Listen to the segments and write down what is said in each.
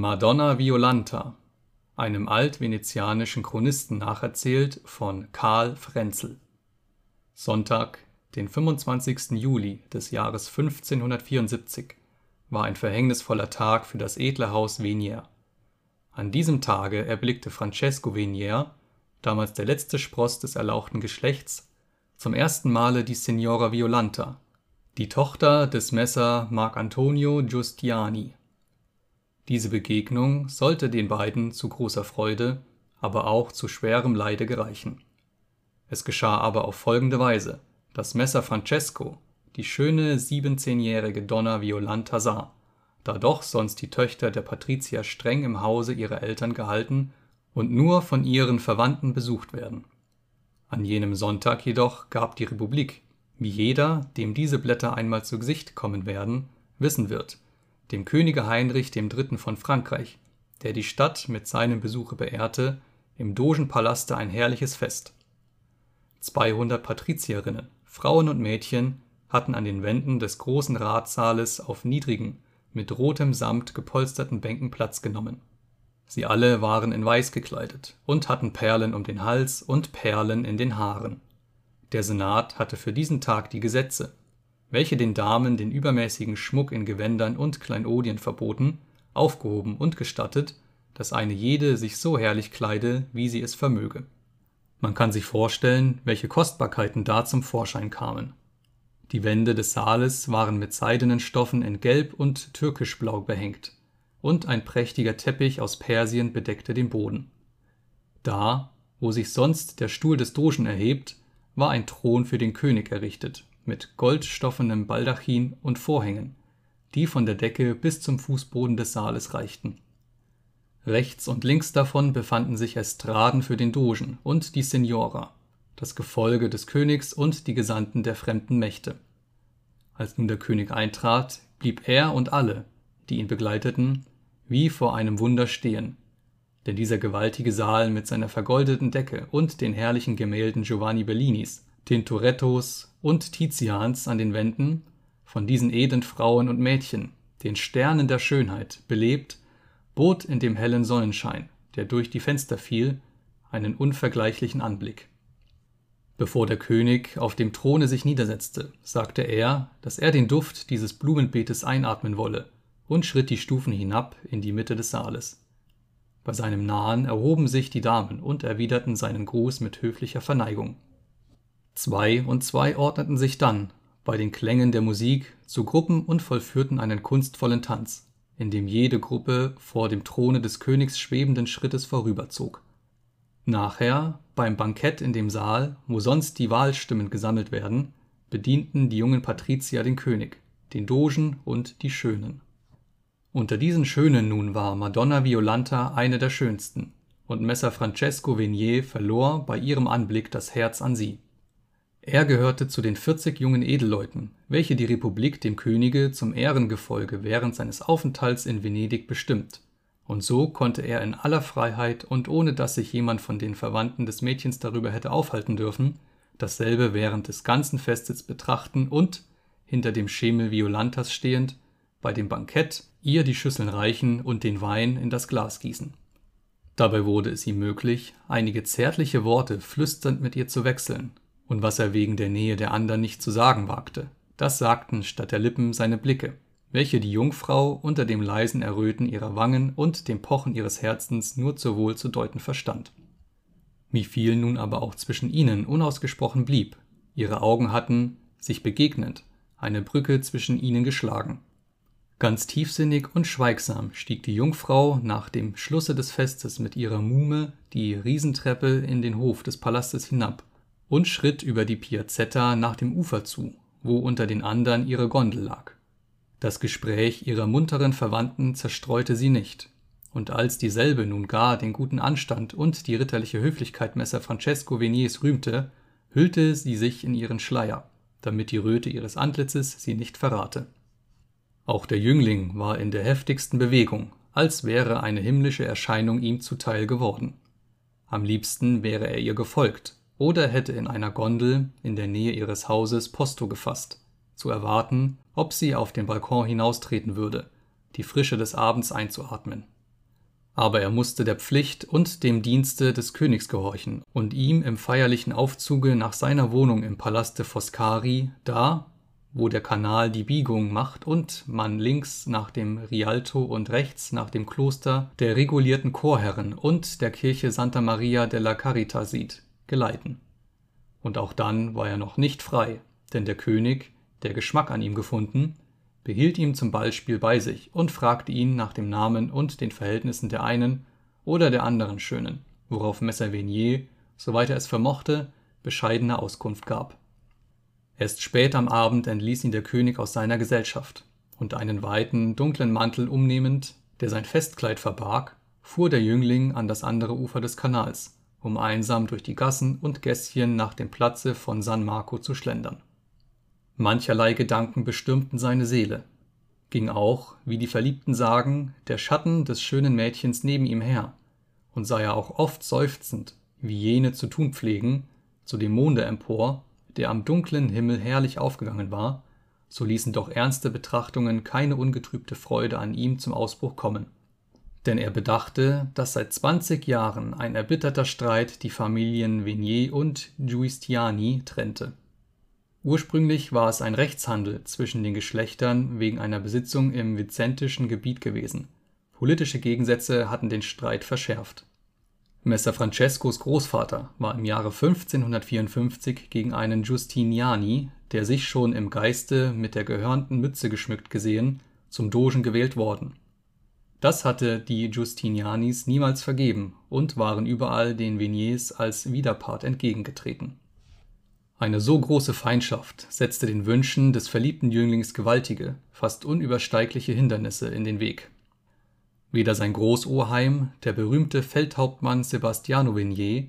Madonna Violanta, einem altvenezianischen Chronisten nacherzählt von Karl Frenzel. Sonntag, den 25. Juli des Jahres 1574, war ein verhängnisvoller Tag für das edle Haus Venier. An diesem Tage erblickte Francesco Venier, damals der letzte Spross des erlauchten Geschlechts, zum ersten Male die Signora Violanta, die Tochter des Messer Marcantonio Giustiani diese Begegnung sollte den beiden zu großer Freude, aber auch zu schwerem Leide gereichen. Es geschah aber auf folgende Weise, dass Messer Francesco die schöne siebenzehnjährige Donna Violanta sah, da doch sonst die Töchter der Patrizier streng im Hause ihrer Eltern gehalten und nur von ihren Verwandten besucht werden. An jenem Sonntag jedoch gab die Republik, wie jeder, dem diese Blätter einmal zu Gesicht kommen werden, wissen wird, dem Könige Heinrich III. von Frankreich, der die Stadt mit seinem Besuche beehrte, im Dogenpalaste ein herrliches Fest. 200 Patrizierinnen, Frauen und Mädchen hatten an den Wänden des großen Ratssaales auf niedrigen, mit rotem Samt gepolsterten Bänken Platz genommen. Sie alle waren in Weiß gekleidet und hatten Perlen um den Hals und Perlen in den Haaren. Der Senat hatte für diesen Tag die Gesetze, welche den Damen den übermäßigen Schmuck in Gewändern und Kleinodien verboten, aufgehoben und gestattet, dass eine jede sich so herrlich kleide, wie sie es vermöge. Man kann sich vorstellen, welche Kostbarkeiten da zum Vorschein kamen. Die Wände des Saales waren mit seidenen Stoffen in Gelb und Türkischblau behängt, und ein prächtiger Teppich aus Persien bedeckte den Boden. Da, wo sich sonst der Stuhl des Dogen erhebt, war ein Thron für den König errichtet, mit goldstoffenem Baldachin und Vorhängen, die von der Decke bis zum Fußboden des Saales reichten. Rechts und links davon befanden sich Estraden für den Dogen und die Signora, das Gefolge des Königs und die Gesandten der fremden Mächte. Als nun der König eintrat, blieb er und alle, die ihn begleiteten, wie vor einem Wunder stehen, denn dieser gewaltige Saal mit seiner vergoldeten Decke und den herrlichen Gemälden Giovanni Bellinis Tintorettos und Tizians an den Wänden, von diesen edlen Frauen und Mädchen, den Sternen der Schönheit, belebt, bot in dem hellen Sonnenschein, der durch die Fenster fiel, einen unvergleichlichen Anblick. Bevor der König auf dem Throne sich niedersetzte, sagte er, dass er den Duft dieses Blumenbeetes einatmen wolle und schritt die Stufen hinab in die Mitte des Saales. Bei seinem Nahen erhoben sich die Damen und erwiderten seinen Gruß mit höflicher Verneigung. Zwei und zwei ordneten sich dann, bei den Klängen der Musik, zu Gruppen und vollführten einen kunstvollen Tanz, in dem jede Gruppe vor dem Throne des Königs schwebenden Schrittes vorüberzog. Nachher, beim Bankett in dem Saal, wo sonst die Wahlstimmen gesammelt werden, bedienten die jungen Patrizier den König, den Dogen und die Schönen. Unter diesen Schönen nun war Madonna Violanta eine der schönsten, und Messer Francesco Venier verlor bei ihrem Anblick das Herz an sie. Er gehörte zu den 40 jungen Edelleuten, welche die Republik dem Könige zum Ehrengefolge während seines Aufenthalts in Venedig bestimmt, und so konnte er in aller Freiheit und ohne dass sich jemand von den Verwandten des Mädchens darüber hätte aufhalten dürfen, dasselbe während des ganzen Festes betrachten und, hinter dem Schemel Violantas stehend, bei dem Bankett ihr die Schüsseln reichen und den Wein in das Glas gießen. Dabei wurde es ihm möglich, einige zärtliche Worte flüsternd mit ihr zu wechseln und was er wegen der Nähe der andern nicht zu sagen wagte, das sagten statt der Lippen seine Blicke, welche die Jungfrau unter dem leisen Erröten ihrer Wangen und dem Pochen ihres Herzens nur zur Wohl zu deuten verstand. Wie viel nun aber auch zwischen ihnen unausgesprochen blieb, ihre Augen hatten, sich begegnend, eine Brücke zwischen ihnen geschlagen. Ganz tiefsinnig und schweigsam stieg die Jungfrau nach dem Schlusse des Festes mit ihrer Muhme die Riesentreppe in den Hof des Palastes hinab und schritt über die Piazzetta nach dem Ufer zu, wo unter den andern ihre Gondel lag. Das Gespräch ihrer munteren Verwandten zerstreute sie nicht, und als dieselbe nun gar den guten Anstand und die ritterliche Höflichkeit Messer Francesco Veniers rühmte, hüllte sie sich in ihren Schleier, damit die Röte ihres Antlitzes sie nicht verrate. Auch der Jüngling war in der heftigsten Bewegung, als wäre eine himmlische Erscheinung ihm zuteil geworden. Am liebsten wäre er ihr gefolgt, oder hätte in einer Gondel in der Nähe ihres Hauses Posto gefasst, zu erwarten, ob sie auf den Balkon hinaustreten würde, die Frische des Abends einzuatmen. aber er musste der Pflicht und dem Dienste des Königs gehorchen und ihm im feierlichen Aufzuge nach seiner Wohnung im Palaste Foscari, da, wo der Kanal die Biegung macht und man links nach dem Rialto und rechts nach dem Kloster der regulierten Chorherren und der Kirche Santa Maria della Carità sieht, geleiten. Und auch dann war er noch nicht frei, denn der König, der Geschmack an ihm gefunden, behielt ihn zum Ballspiel bei sich und fragte ihn nach dem Namen und den Verhältnissen der einen oder der anderen Schönen, worauf Messer Venier, soweit er es vermochte, bescheidene Auskunft gab. Erst spät am Abend entließ ihn der König aus seiner Gesellschaft, und einen weiten, dunklen Mantel umnehmend, der sein Festkleid verbarg, fuhr der Jüngling an das andere Ufer des Kanals, um einsam durch die Gassen und Gässchen nach dem Platze von San Marco zu schlendern. Mancherlei Gedanken bestürmten seine Seele. Ging auch, wie die Verliebten sagen, der Schatten des schönen Mädchens neben ihm her, und sah er auch oft seufzend, wie jene zu tun pflegen, zu dem Monde empor, der am dunklen Himmel herrlich aufgegangen war, so ließen doch ernste Betrachtungen keine ungetrübte Freude an ihm zum Ausbruch kommen. Denn er bedachte, dass seit zwanzig Jahren ein erbitterter Streit die Familien Venier und Giustiani trennte. Ursprünglich war es ein Rechtshandel zwischen den Geschlechtern wegen einer Besitzung im vizentischen Gebiet gewesen. Politische Gegensätze hatten den Streit verschärft. Messer Francescos Großvater war im Jahre 1554 gegen einen Giustiniani, der sich schon im Geiste mit der gehörnten Mütze geschmückt gesehen, zum Dogen gewählt worden. Das hatte die Giustinianis niemals vergeben und waren überall den Veniers als Widerpart entgegengetreten eine so große Feindschaft setzte den Wünschen des verliebten Jünglings gewaltige, fast unübersteigliche Hindernisse in den Weg. Weder sein Großoheim, der berühmte Feldhauptmann Sebastiano Venier,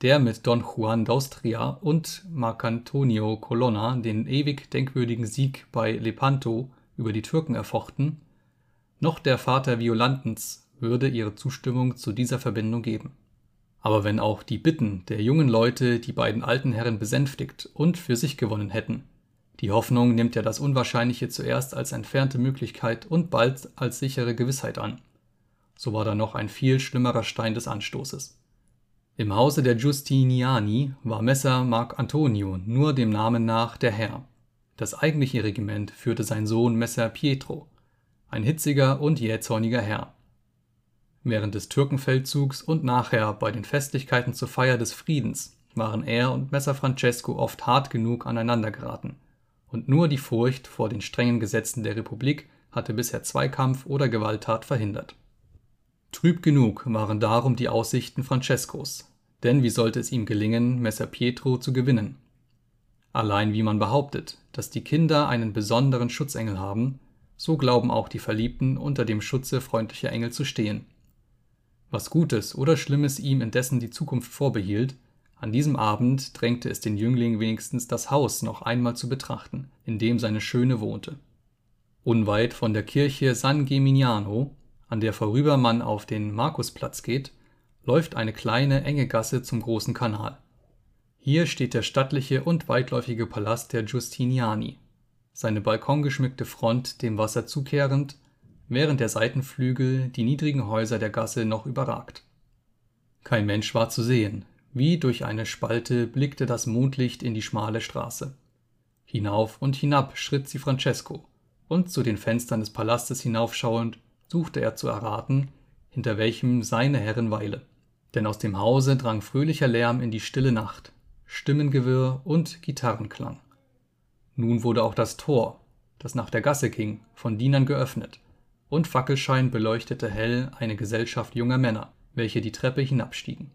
der mit Don Juan d'Austria und Marcantonio Colonna den ewig denkwürdigen Sieg bei Lepanto über die Türken erfochten, noch der Vater Violantens würde ihre Zustimmung zu dieser Verbindung geben aber wenn auch die Bitten der jungen Leute die beiden alten Herren besänftigt und für sich gewonnen hätten. Die Hoffnung nimmt ja das Unwahrscheinliche zuerst als entfernte Möglichkeit und bald als sichere Gewissheit an. So war da noch ein viel schlimmerer Stein des Anstoßes. Im Hause der Giustiniani war Messer Marc Antonio nur dem Namen nach der Herr. Das eigentliche Regiment führte sein Sohn Messer Pietro, ein hitziger und jähzorniger Herr. Während des Türkenfeldzugs und nachher bei den Festlichkeiten zur Feier des Friedens waren er und Messer Francesco oft hart genug aneinandergeraten, und nur die Furcht vor den strengen Gesetzen der Republik hatte bisher Zweikampf oder Gewalttat verhindert. Trüb genug waren darum die Aussichten Francescos, denn wie sollte es ihm gelingen, Messer Pietro zu gewinnen? Allein wie man behauptet, dass die Kinder einen besonderen Schutzengel haben, so glauben auch die Verliebten unter dem Schutze freundlicher Engel zu stehen was Gutes oder Schlimmes ihm indessen die Zukunft vorbehielt, an diesem Abend drängte es den Jüngling wenigstens das Haus noch einmal zu betrachten, in dem seine Schöne wohnte. Unweit von der Kirche San Gemignano, an der vorüber man auf den Markusplatz geht, läuft eine kleine, enge Gasse zum großen Kanal. Hier steht der stattliche und weitläufige Palast der Giustiniani, seine balkongeschmückte Front dem Wasser zukehrend während der Seitenflügel die niedrigen Häuser der Gasse noch überragt. Kein Mensch war zu sehen, wie durch eine Spalte blickte das Mondlicht in die schmale Straße. Hinauf und hinab schritt sie Francesco, und zu den Fenstern des Palastes hinaufschauend, suchte er zu erraten, hinter welchem seine Herrin weile. Denn aus dem Hause drang fröhlicher Lärm in die stille Nacht, Stimmengewirr und Gitarrenklang. Nun wurde auch das Tor, das nach der Gasse ging, von Dienern geöffnet, und Fackelschein beleuchtete hell eine Gesellschaft junger Männer, welche die Treppe hinabstiegen.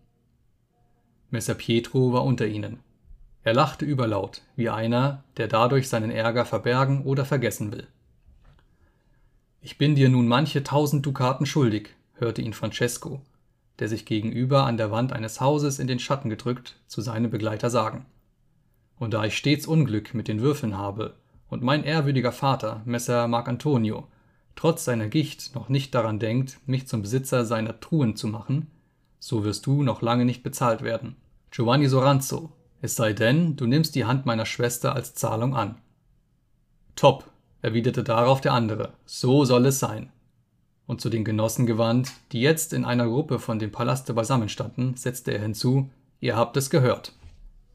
Messer Pietro war unter ihnen. Er lachte überlaut, wie einer, der dadurch seinen Ärger verbergen oder vergessen will. Ich bin dir nun manche tausend Dukaten schuldig, hörte ihn Francesco, der sich gegenüber an der Wand eines Hauses in den Schatten gedrückt, zu seinem Begleiter sagen. Und da ich stets Unglück mit den Würfeln habe, und mein ehrwürdiger Vater, Messer Marcantonio, trotz seiner Gicht noch nicht daran denkt, mich zum Besitzer seiner Truhen zu machen, so wirst du noch lange nicht bezahlt werden. Giovanni Soranzo, es sei denn, du nimmst die Hand meiner Schwester als Zahlung an. Top, erwiderte darauf der andere, so soll es sein. und zu den Genossen gewandt, die jetzt in einer Gruppe von dem Palaste beisammenstanden, setzte er hinzu: Ihr habt es gehört.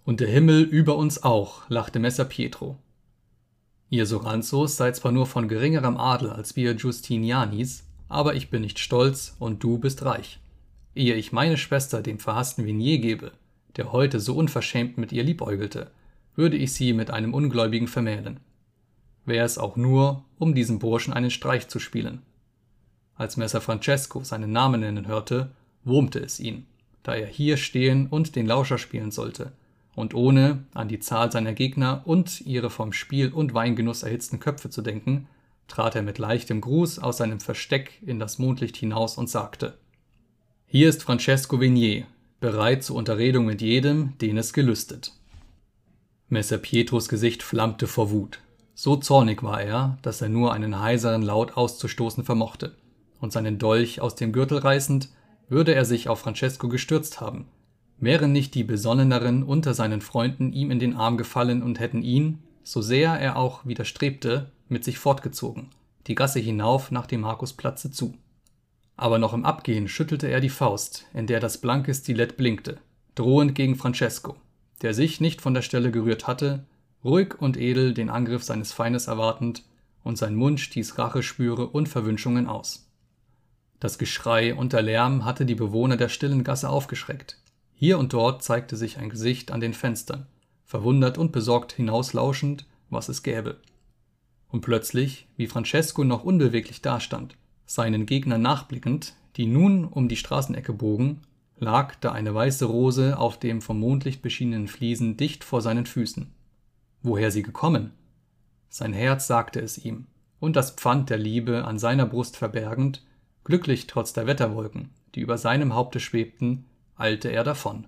Und der Himmel über uns auch, lachte Messer Pietro. Ihr Soranzos seid zwar nur von geringerem Adel als wir Justinianis, aber ich bin nicht stolz und du bist reich. Ehe ich meine Schwester dem verhassten Vignier gebe, der heute so unverschämt mit ihr liebäugelte, würde ich sie mit einem Ungläubigen vermählen. Wär es auch nur, um diesem Burschen einen Streich zu spielen. Als Messer Francesco seinen Namen nennen hörte, wurmte es ihn, da er hier stehen und den Lauscher spielen sollte, und ohne an die Zahl seiner Gegner und ihre vom Spiel und Weingenuss erhitzten Köpfe zu denken, trat er mit leichtem Gruß aus seinem Versteck in das Mondlicht hinaus und sagte Hier ist Francesco Vignier, bereit zur Unterredung mit jedem, den es gelüstet. Messer Pietros Gesicht flammte vor Wut. So zornig war er, dass er nur einen heiseren Laut auszustoßen vermochte, und seinen Dolch aus dem Gürtel reißend, würde er sich auf Francesco gestürzt haben, wären nicht die Besonneneren unter seinen Freunden ihm in den Arm gefallen und hätten ihn, so sehr er auch widerstrebte, mit sich fortgezogen, die Gasse hinauf nach dem Markusplatze zu. Aber noch im Abgehen schüttelte er die Faust, in der das blanke Stilett blinkte, drohend gegen Francesco, der sich nicht von der Stelle gerührt hatte, ruhig und edel den Angriff seines Feindes erwartend, und sein Mund stieß Racheschwüre und Verwünschungen aus. Das Geschrei und der Lärm hatte die Bewohner der stillen Gasse aufgeschreckt. Hier und dort zeigte sich ein Gesicht an den Fenstern, verwundert und besorgt hinauslauschend, was es gäbe. Und plötzlich, wie Francesco noch unbeweglich dastand, seinen Gegnern nachblickend, die nun um die Straßenecke bogen, lag da eine weiße Rose auf dem vom Mondlicht beschienenen Fliesen dicht vor seinen Füßen. Woher sie gekommen? Sein Herz sagte es ihm, und das Pfand der Liebe an seiner Brust verbergend, glücklich trotz der Wetterwolken, die über seinem Haupte schwebten, eilte er davon.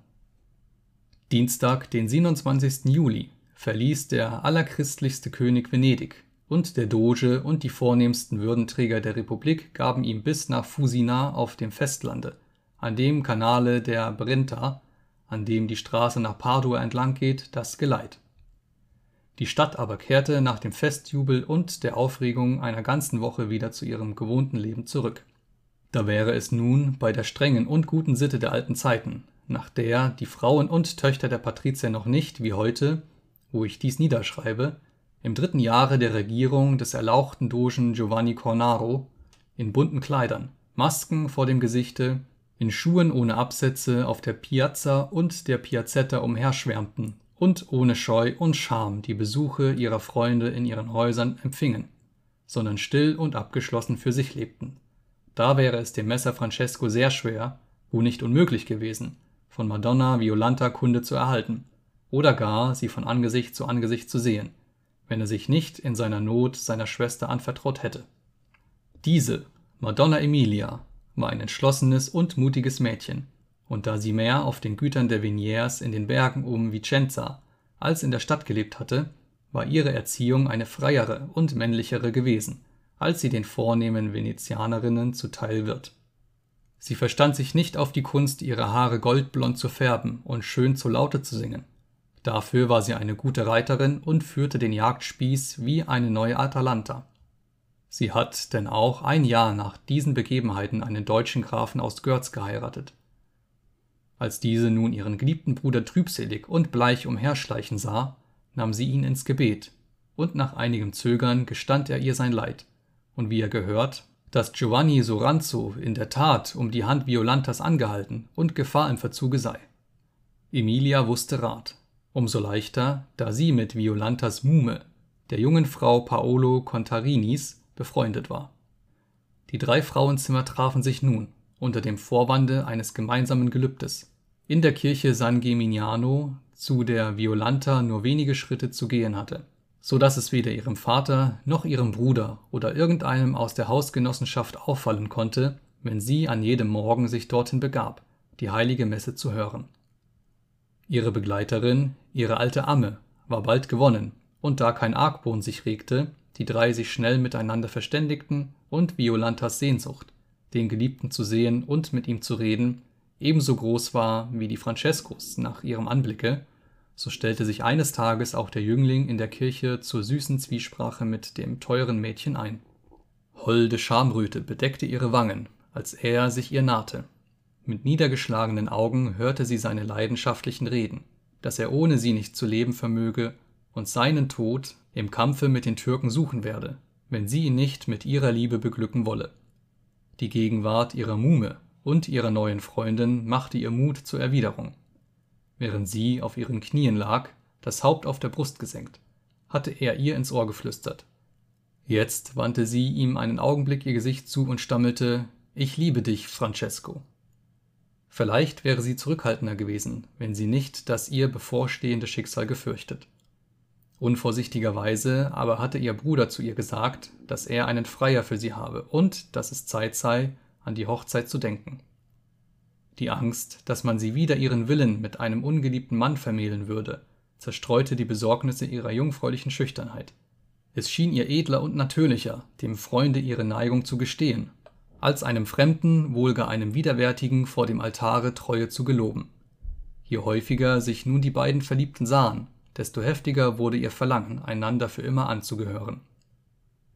Dienstag, den 27. Juli, verließ der allerchristlichste König Venedig, und der Doge und die vornehmsten Würdenträger der Republik gaben ihm bis nach Fusina auf dem Festlande, an dem Kanale der Brenta, an dem die Straße nach Padua entlang geht, das Geleit. Die Stadt aber kehrte nach dem Festjubel und der Aufregung einer ganzen Woche wieder zu ihrem gewohnten Leben zurück. Da wäre es nun bei der strengen und guten Sitte der alten Zeiten, nach der die Frauen und Töchter der Patrizier noch nicht, wie heute, wo ich dies niederschreibe, im dritten Jahre der Regierung des erlauchten Dogen Giovanni Cornaro, in bunten Kleidern, Masken vor dem Gesichte, in Schuhen ohne Absätze auf der Piazza und der Piazzetta umherschwärmten und ohne Scheu und Scham die Besuche ihrer Freunde in ihren Häusern empfingen, sondern still und abgeschlossen für sich lebten. Da wäre es dem Messer Francesco sehr schwer, wo nicht unmöglich gewesen, von Madonna Violanta Kunde zu erhalten oder gar sie von Angesicht zu Angesicht zu sehen, wenn er sich nicht in seiner Not seiner Schwester anvertraut hätte. Diese, Madonna Emilia, war ein entschlossenes und mutiges Mädchen, und da sie mehr auf den Gütern der Vigniers in den Bergen um Vicenza als in der Stadt gelebt hatte, war ihre Erziehung eine freiere und männlichere gewesen als sie den vornehmen Venezianerinnen zuteil wird. Sie verstand sich nicht auf die Kunst, ihre Haare goldblond zu färben und schön zu Laute zu singen. Dafür war sie eine gute Reiterin und führte den Jagdspieß wie eine neue Atalanta. Sie hat denn auch ein Jahr nach diesen Begebenheiten einen deutschen Grafen aus Görz geheiratet. Als diese nun ihren geliebten Bruder trübselig und bleich umherschleichen sah, nahm sie ihn ins Gebet, und nach einigem Zögern gestand er ihr sein Leid und wie er gehört, dass Giovanni Soranzo in der Tat um die Hand Violantas angehalten und Gefahr im Verzuge sei. Emilia wusste Rat, umso leichter, da sie mit Violantas Muhme, der jungen Frau Paolo Contarinis, befreundet war. Die drei Frauenzimmer trafen sich nun, unter dem Vorwande eines gemeinsamen Gelübdes, in der Kirche San Gemignano, zu der Violanta nur wenige Schritte zu gehen hatte so dass es weder ihrem Vater noch ihrem Bruder oder irgendeinem aus der Hausgenossenschaft auffallen konnte, wenn sie an jedem Morgen sich dorthin begab, die heilige Messe zu hören. Ihre Begleiterin, ihre alte Amme, war bald gewonnen, und da kein Argwohn sich regte, die drei sich schnell miteinander verständigten und Violantas Sehnsucht, den Geliebten zu sehen und mit ihm zu reden, ebenso groß war wie die Francescos nach ihrem Anblicke, so stellte sich eines Tages auch der Jüngling in der Kirche zur süßen Zwiesprache mit dem teuren Mädchen ein. Holde Schamröte bedeckte ihre Wangen, als er sich ihr nahte. Mit niedergeschlagenen Augen hörte sie seine leidenschaftlichen Reden, dass er ohne sie nicht zu leben vermöge und seinen Tod im Kampfe mit den Türken suchen werde, wenn sie ihn nicht mit ihrer Liebe beglücken wolle. Die Gegenwart ihrer Muhme und ihrer neuen Freundin machte ihr Mut zur Erwiderung. Während sie auf ihren Knien lag, das Haupt auf der Brust gesenkt, hatte er ihr ins Ohr geflüstert. Jetzt wandte sie ihm einen Augenblick ihr Gesicht zu und stammelte Ich liebe dich, Francesco. Vielleicht wäre sie zurückhaltender gewesen, wenn sie nicht das ihr bevorstehende Schicksal gefürchtet. Unvorsichtigerweise aber hatte ihr Bruder zu ihr gesagt, dass er einen Freier für sie habe und dass es Zeit sei, an die Hochzeit zu denken. Die Angst, dass man sie wider ihren Willen mit einem ungeliebten Mann vermählen würde, zerstreute die Besorgnisse ihrer jungfräulichen Schüchternheit. Es schien ihr edler und natürlicher, dem Freunde ihre Neigung zu gestehen, als einem Fremden, wohl gar einem Widerwärtigen vor dem Altare Treue zu geloben. Je häufiger sich nun die beiden Verliebten sahen, desto heftiger wurde ihr Verlangen, einander für immer anzugehören.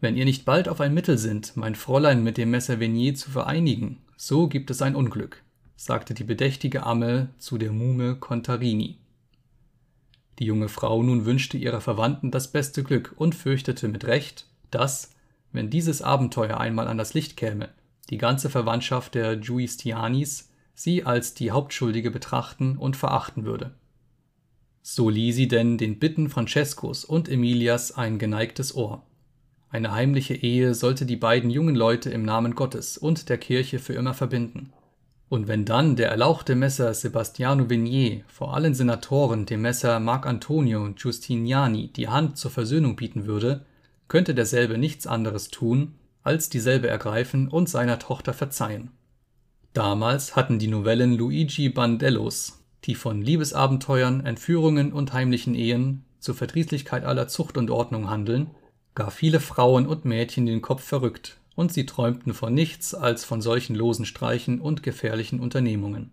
Wenn ihr nicht bald auf ein Mittel sind, mein Fräulein mit dem Messer Venier zu vereinigen, so gibt es ein Unglück, sagte die bedächtige Amme zu der Muhme Contarini. Die junge Frau nun wünschte ihrer Verwandten das beste Glück und fürchtete mit Recht, dass, wenn dieses Abenteuer einmal an das Licht käme, die ganze Verwandtschaft der Giustianis sie als die Hauptschuldige betrachten und verachten würde. So lieh sie denn den Bitten Francescos und Emilias ein geneigtes Ohr. Eine heimliche Ehe sollte die beiden jungen Leute im Namen Gottes und der Kirche für immer verbinden. Und wenn dann der erlauchte Messer Sebastiano Vignier vor allen Senatoren dem Messer Marc Antonio Giustiniani die Hand zur Versöhnung bieten würde, könnte derselbe nichts anderes tun, als dieselbe ergreifen und seiner Tochter verzeihen. Damals hatten die Novellen Luigi Bandellos, die von Liebesabenteuern, Entführungen und heimlichen Ehen zur Verdrießlichkeit aller Zucht und Ordnung handeln, gar viele Frauen und Mädchen den Kopf verrückt und sie träumten von nichts als von solchen losen Streichen und gefährlichen Unternehmungen.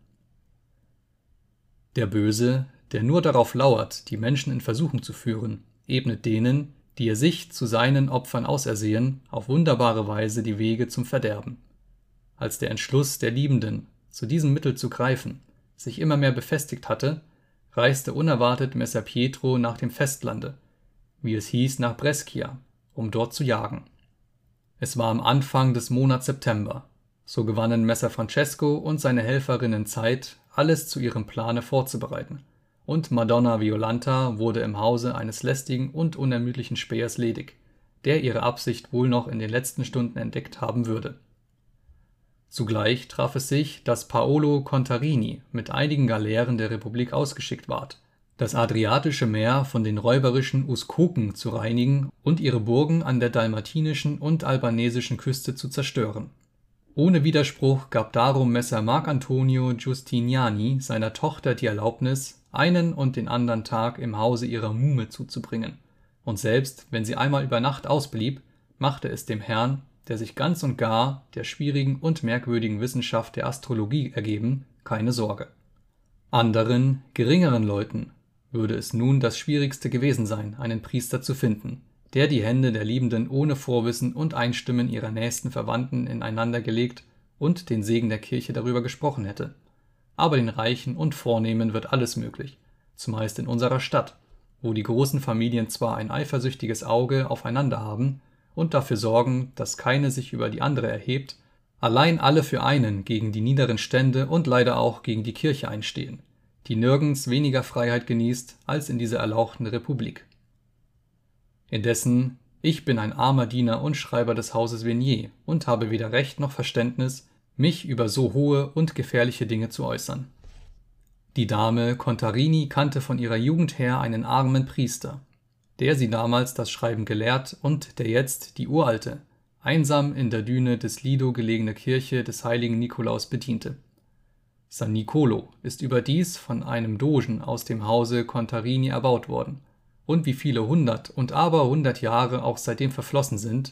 Der Böse, der nur darauf lauert, die Menschen in Versuchung zu führen, ebnet denen, die er sich zu seinen Opfern ausersehen, auf wunderbare Weise die Wege zum Verderben. Als der Entschluss der Liebenden, zu diesem Mittel zu greifen, sich immer mehr befestigt hatte, reiste unerwartet Messer Pietro nach dem Festlande, wie es hieß nach Brescia, um dort zu jagen. Es war am Anfang des Monats September. So gewannen Messer Francesco und seine Helferinnen Zeit, alles zu ihrem Plane vorzubereiten, und Madonna Violanta wurde im Hause eines lästigen und unermüdlichen Spähers ledig, der ihre Absicht wohl noch in den letzten Stunden entdeckt haben würde. Zugleich traf es sich, dass Paolo Contarini mit einigen Galeeren der Republik ausgeschickt ward das Adriatische Meer von den räuberischen Uskoken zu reinigen und ihre Burgen an der dalmatinischen und albanesischen Küste zu zerstören. Ohne Widerspruch gab darum Messer Marcantonio Giustiniani seiner Tochter die Erlaubnis, einen und den andern Tag im Hause ihrer Muhme zuzubringen, und selbst wenn sie einmal über Nacht ausblieb, machte es dem Herrn, der sich ganz und gar der schwierigen und merkwürdigen Wissenschaft der Astrologie ergeben, keine Sorge. Anderen, geringeren Leuten würde es nun das Schwierigste gewesen sein, einen Priester zu finden, der die Hände der Liebenden ohne Vorwissen und Einstimmen ihrer nächsten Verwandten ineinander gelegt und den Segen der Kirche darüber gesprochen hätte. Aber den Reichen und Vornehmen wird alles möglich, zumeist in unserer Stadt, wo die großen Familien zwar ein eifersüchtiges Auge aufeinander haben und dafür sorgen, dass keine sich über die andere erhebt, allein alle für einen gegen die niederen Stände und leider auch gegen die Kirche einstehen die nirgends weniger Freiheit genießt als in dieser erlauchten Republik. Indessen, ich bin ein armer Diener und Schreiber des Hauses Venier und habe weder Recht noch Verständnis, mich über so hohe und gefährliche Dinge zu äußern. Die Dame Contarini kannte von ihrer Jugend her einen armen Priester, der sie damals das Schreiben gelehrt und der jetzt die uralte, einsam in der Düne des Lido gelegene Kirche des heiligen Nikolaus bediente. San Nicolo ist überdies von einem Dogen aus dem Hause Contarini erbaut worden, und wie viele hundert und aber hundert Jahre auch seitdem verflossen sind,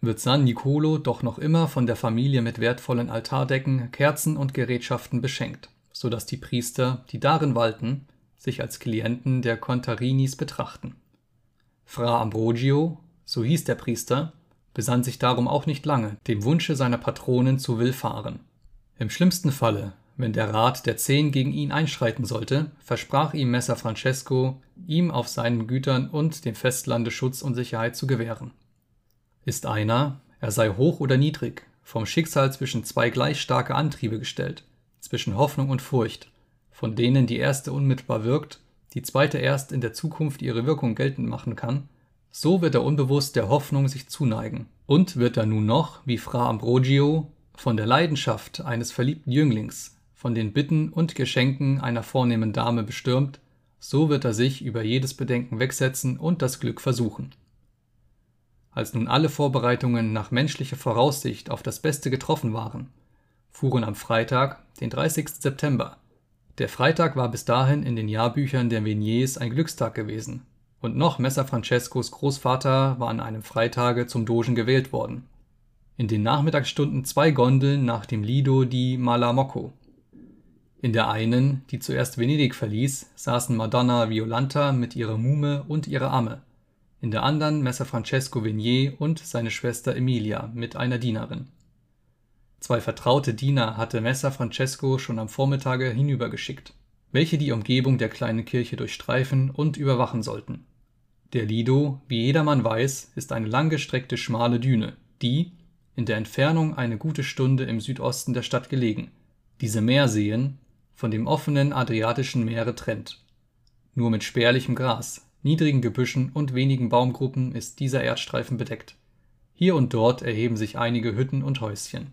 wird San Nicolo doch noch immer von der Familie mit wertvollen Altardecken, Kerzen und Gerätschaften beschenkt, so dass die Priester, die darin walten, sich als Klienten der Contarinis betrachten. Fra Ambrogio, so hieß der Priester, besann sich darum auch nicht lange, dem Wunsche seiner Patronin zu willfahren. Im schlimmsten Falle, wenn der Rat der Zehn gegen ihn einschreiten sollte, versprach ihm Messer Francesco, ihm auf seinen Gütern und dem Festlande Schutz und Sicherheit zu gewähren. Ist einer, er sei hoch oder niedrig, vom Schicksal zwischen zwei gleich starke Antriebe gestellt, zwischen Hoffnung und Furcht, von denen die erste unmittelbar wirkt, die zweite erst in der Zukunft ihre Wirkung geltend machen kann, so wird er unbewusst der Hoffnung sich zuneigen und wird er nun noch, wie Fra Ambrogio, von der Leidenschaft eines verliebten Jünglings von den Bitten und Geschenken einer vornehmen Dame bestürmt, so wird er sich über jedes Bedenken wegsetzen und das Glück versuchen. Als nun alle Vorbereitungen nach menschlicher Voraussicht auf das Beste getroffen waren, fuhren am Freitag, den 30. September. Der Freitag war bis dahin in den Jahrbüchern der Veniers ein Glückstag gewesen, und noch Messer Francescos Großvater war an einem Freitage zum Dogen gewählt worden. In den Nachmittagsstunden zwei Gondeln nach dem Lido di Malamocco, in der einen, die zuerst Venedig verließ, saßen Madonna Violanta mit ihrer Muhme und ihrer Amme, in der anderen Messer Francesco Venier und seine Schwester Emilia mit einer Dienerin. Zwei vertraute Diener hatte Messer Francesco schon am Vormittage hinübergeschickt, welche die Umgebung der kleinen Kirche durchstreifen und überwachen sollten. Der Lido, wie jedermann weiß, ist eine langgestreckte schmale Düne, die, in der Entfernung eine gute Stunde im Südosten der Stadt gelegen, diese Meerseen, von dem offenen Adriatischen Meere trennt. Nur mit spärlichem Gras, niedrigen Gebüschen und wenigen Baumgruppen ist dieser Erdstreifen bedeckt. Hier und dort erheben sich einige Hütten und Häuschen.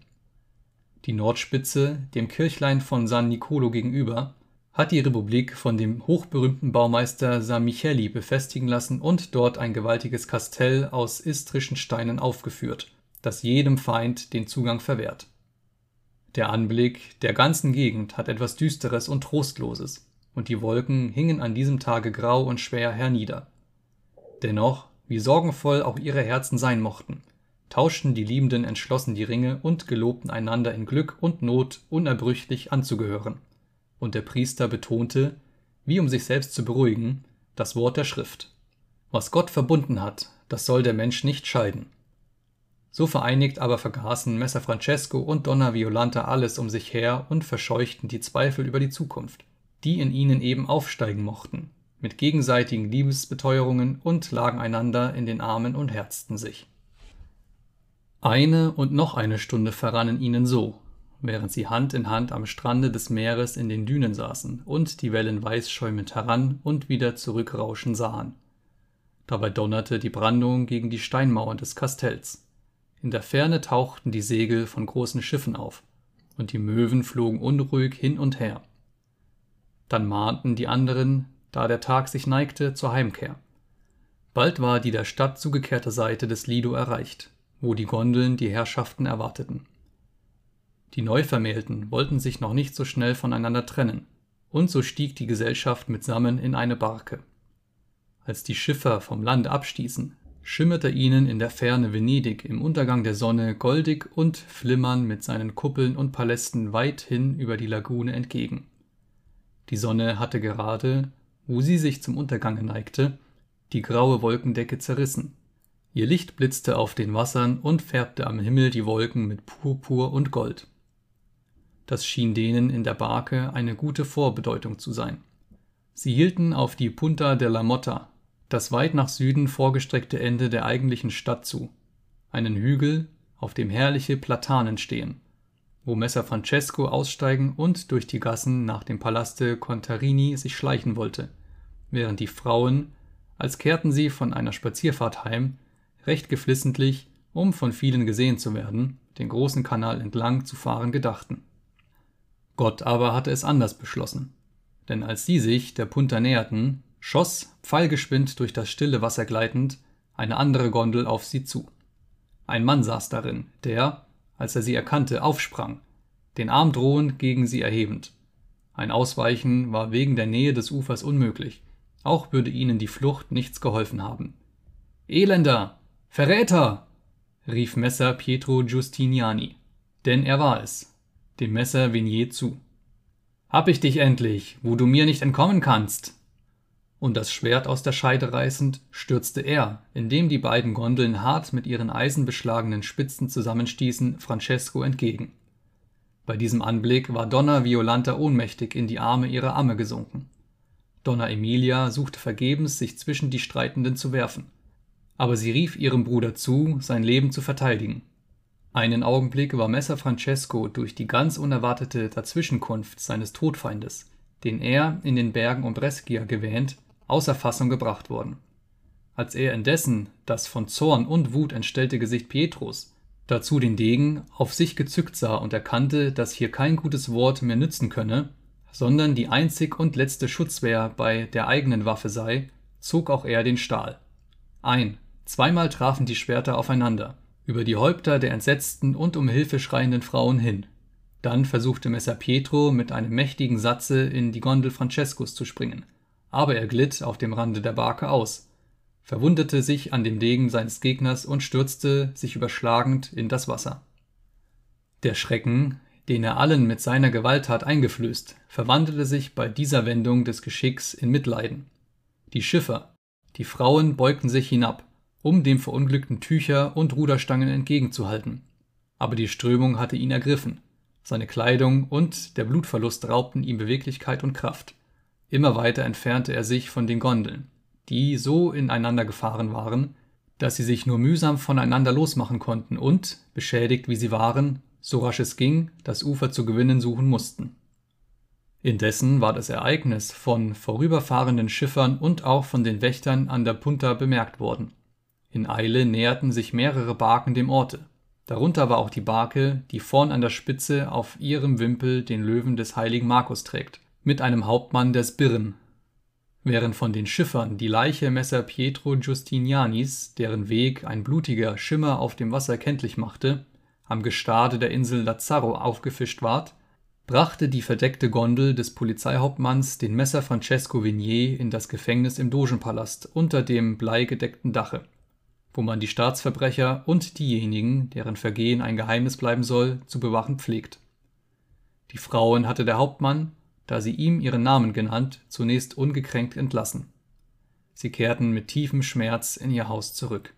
Die Nordspitze, dem Kirchlein von San Nicolo gegenüber, hat die Republik von dem hochberühmten Baumeister San Micheli befestigen lassen und dort ein gewaltiges Kastell aus istrischen Steinen aufgeführt, das jedem Feind den Zugang verwehrt der Anblick der ganzen Gegend hat etwas Düsteres und Trostloses, und die Wolken hingen an diesem Tage grau und schwer hernieder. Dennoch, wie sorgenvoll auch ihre Herzen sein mochten, tauschten die Liebenden entschlossen die Ringe und gelobten einander in Glück und Not unerbrüchlich anzugehören. Und der Priester betonte, wie um sich selbst zu beruhigen, das Wort der Schrift. Was Gott verbunden hat, das soll der Mensch nicht scheiden. So vereinigt aber vergaßen Messer Francesco und Donna Violanta alles um sich her und verscheuchten die Zweifel über die Zukunft, die in ihnen eben aufsteigen mochten, mit gegenseitigen Liebesbeteuerungen und lagen einander in den Armen und herzten sich. Eine und noch eine Stunde verrannen ihnen so, während sie Hand in Hand am Strande des Meeres in den Dünen saßen und die Wellen weiß schäumend heran und wieder zurückrauschen sahen. Dabei donnerte die Brandung gegen die Steinmauern des Kastells. In der Ferne tauchten die Segel von großen Schiffen auf, und die Möwen flogen unruhig hin und her. Dann mahnten die anderen, da der Tag sich neigte, zur Heimkehr. Bald war die der Stadt zugekehrte Seite des Lido erreicht, wo die Gondeln die Herrschaften erwarteten. Die Neuvermählten wollten sich noch nicht so schnell voneinander trennen, und so stieg die Gesellschaft mitsammen in eine Barke. Als die Schiffer vom Land abstießen, schimmerte ihnen in der Ferne Venedig im Untergang der Sonne goldig und flimmern mit seinen Kuppeln und Palästen weithin über die Lagune entgegen. Die Sonne hatte gerade, wo sie sich zum Untergange neigte, die graue Wolkendecke zerrissen. Ihr Licht blitzte auf den Wassern und färbte am Himmel die Wolken mit Purpur und Gold. Das schien denen in der Barke eine gute Vorbedeutung zu sein. Sie hielten auf die Punta della Motta, das weit nach Süden vorgestreckte Ende der eigentlichen Stadt zu, einen Hügel, auf dem herrliche Platanen stehen, wo Messer Francesco aussteigen und durch die Gassen nach dem Palaste Contarini sich schleichen wollte, während die Frauen, als kehrten sie von einer Spazierfahrt heim, recht geflissentlich, um von vielen gesehen zu werden, den großen Kanal entlang zu fahren gedachten. Gott aber hatte es anders beschlossen, denn als sie sich der Punta näherten, schoss, pfeilgeschwind durch das stille Wasser gleitend, eine andere Gondel auf sie zu. Ein Mann saß darin, der, als er sie erkannte, aufsprang, den Arm drohend gegen sie erhebend. Ein Ausweichen war wegen der Nähe des Ufers unmöglich, auch würde ihnen die Flucht nichts geholfen haben. Elender! Verräter! rief Messer Pietro Giustiniani, denn er war es, dem Messer Venier zu. Hab ich dich endlich, wo du mir nicht entkommen kannst! Und das Schwert aus der Scheide reißend, stürzte er, indem die beiden Gondeln hart mit ihren eisenbeschlagenen Spitzen zusammenstießen, Francesco entgegen. Bei diesem Anblick war Donna Violanta ohnmächtig in die Arme ihrer Amme gesunken. Donna Emilia suchte vergebens, sich zwischen die Streitenden zu werfen. Aber sie rief ihrem Bruder zu, sein Leben zu verteidigen. Einen Augenblick war Messer Francesco durch die ganz unerwartete Dazwischenkunft seines Todfeindes, den er in den Bergen um Brescia gewähnt, außer Fassung gebracht worden. Als er indessen das von Zorn und Wut entstellte Gesicht Pietros, dazu den Degen, auf sich gezückt sah und erkannte, dass hier kein gutes Wort mehr nützen könne, sondern die einzig und letzte Schutzwehr bei der eigenen Waffe sei, zog auch er den Stahl. Ein, zweimal trafen die Schwerter aufeinander, über die Häupter der entsetzten und um Hilfe schreienden Frauen hin. Dann versuchte Messer Pietro mit einem mächtigen Satze in die Gondel Francescos zu springen, aber er glitt auf dem Rande der Barke aus, verwundete sich an dem Degen seines Gegners und stürzte, sich überschlagend, in das Wasser. Der Schrecken, den er allen mit seiner Gewalttat eingeflößt, verwandelte sich bei dieser Wendung des Geschicks in Mitleiden. Die Schiffer, die Frauen beugten sich hinab, um dem Verunglückten Tücher und Ruderstangen entgegenzuhalten. Aber die Strömung hatte ihn ergriffen. Seine Kleidung und der Blutverlust raubten ihm Beweglichkeit und Kraft. Immer weiter entfernte er sich von den Gondeln, die so ineinander gefahren waren, dass sie sich nur mühsam voneinander losmachen konnten und, beschädigt wie sie waren, so rasch es ging, das Ufer zu gewinnen suchen mussten. Indessen war das Ereignis von vorüberfahrenden Schiffern und auch von den Wächtern an der Punta bemerkt worden. In Eile näherten sich mehrere Barken dem Orte. Darunter war auch die Barke, die vorn an der Spitze auf ihrem Wimpel den Löwen des heiligen Markus trägt mit einem Hauptmann des Birren, während von den Schiffern die Leiche Messer Pietro Giustinianis, deren Weg ein blutiger Schimmer auf dem Wasser kenntlich machte, am Gestade der Insel Lazzaro aufgefischt ward, brachte die verdeckte Gondel des Polizeihauptmanns den Messer Francesco Vignier in das Gefängnis im Dogenpalast unter dem bleigedeckten Dache, wo man die Staatsverbrecher und diejenigen, deren Vergehen ein Geheimnis bleiben soll, zu bewachen pflegt. Die Frauen hatte der Hauptmann, da sie ihm ihren Namen genannt, zunächst ungekränkt entlassen. Sie kehrten mit tiefem Schmerz in ihr Haus zurück.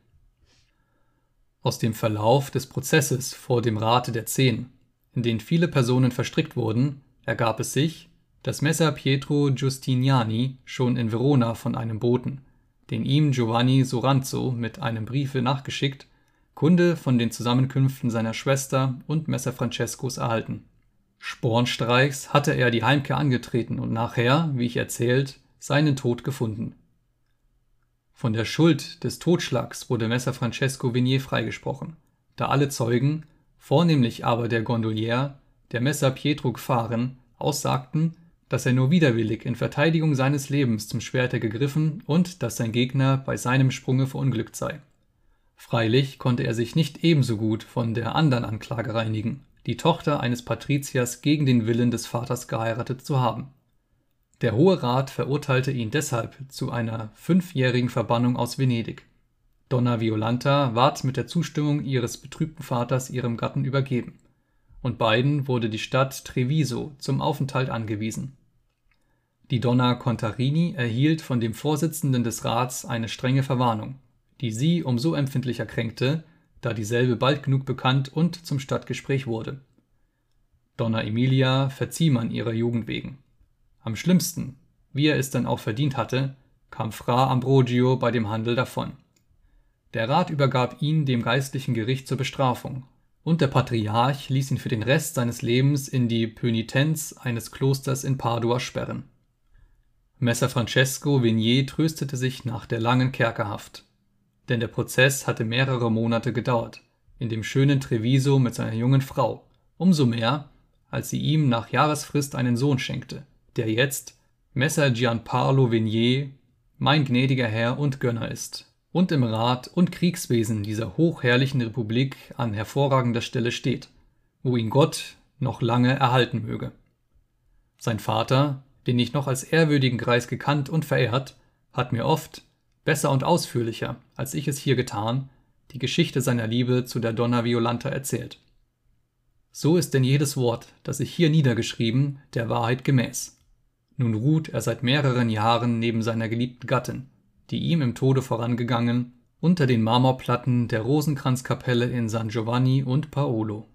Aus dem Verlauf des Prozesses vor dem Rate der Zehn, in den viele Personen verstrickt wurden, ergab es sich, dass Messer Pietro Giustiniani schon in Verona von einem Boten, den ihm Giovanni Soranzo mit einem Briefe nachgeschickt, Kunde von den Zusammenkünften seiner Schwester und Messer Francescos erhalten. Spornstreichs hatte er die Heimkehr angetreten und nachher, wie ich erzählt, seinen Tod gefunden. Von der Schuld des Totschlags wurde Messer Francesco Vignier freigesprochen, da alle Zeugen, vornehmlich aber der Gondolier, der Messer Pietro gefahren, aussagten, dass er nur widerwillig in Verteidigung seines Lebens zum Schwerte gegriffen und dass sein Gegner bei seinem Sprunge verunglückt sei. Freilich konnte er sich nicht ebenso gut von der anderen Anklage reinigen die Tochter eines Patriziers gegen den Willen des Vaters geheiratet zu haben. Der Hohe Rat verurteilte ihn deshalb zu einer fünfjährigen Verbannung aus Venedig. Donna Violanta ward mit der Zustimmung ihres betrübten Vaters ihrem Gatten übergeben, und beiden wurde die Stadt Treviso zum Aufenthalt angewiesen. Die Donna Contarini erhielt von dem Vorsitzenden des Rats eine strenge Verwarnung, die sie umso empfindlicher kränkte, da dieselbe bald genug bekannt und zum Stadtgespräch wurde. Donna Emilia verzieh man ihrer Jugend wegen. Am schlimmsten, wie er es dann auch verdient hatte, kam Fra Ambrogio bei dem Handel davon. Der Rat übergab ihn dem geistlichen Gericht zur Bestrafung, und der Patriarch ließ ihn für den Rest seines Lebens in die Pönitenz eines Klosters in Padua sperren. Messer Francesco Vignier tröstete sich nach der langen Kerkerhaft denn der Prozess hatte mehrere Monate gedauert, in dem schönen Treviso mit seiner jungen Frau, umso mehr, als sie ihm nach Jahresfrist einen Sohn schenkte, der jetzt Messer Gianpaolo Vignier, mein gnädiger Herr und Gönner ist und im Rat und Kriegswesen dieser hochherrlichen Republik an hervorragender Stelle steht, wo ihn Gott noch lange erhalten möge. Sein Vater, den ich noch als ehrwürdigen Greis gekannt und verehrt, hat mir oft, besser und ausführlicher, als ich es hier getan, die Geschichte seiner Liebe zu der Donna Violanta erzählt. So ist denn jedes Wort, das ich hier niedergeschrieben, der Wahrheit gemäß. Nun ruht er seit mehreren Jahren neben seiner geliebten Gattin, die ihm im Tode vorangegangen, unter den Marmorplatten der Rosenkranzkapelle in San Giovanni und Paolo.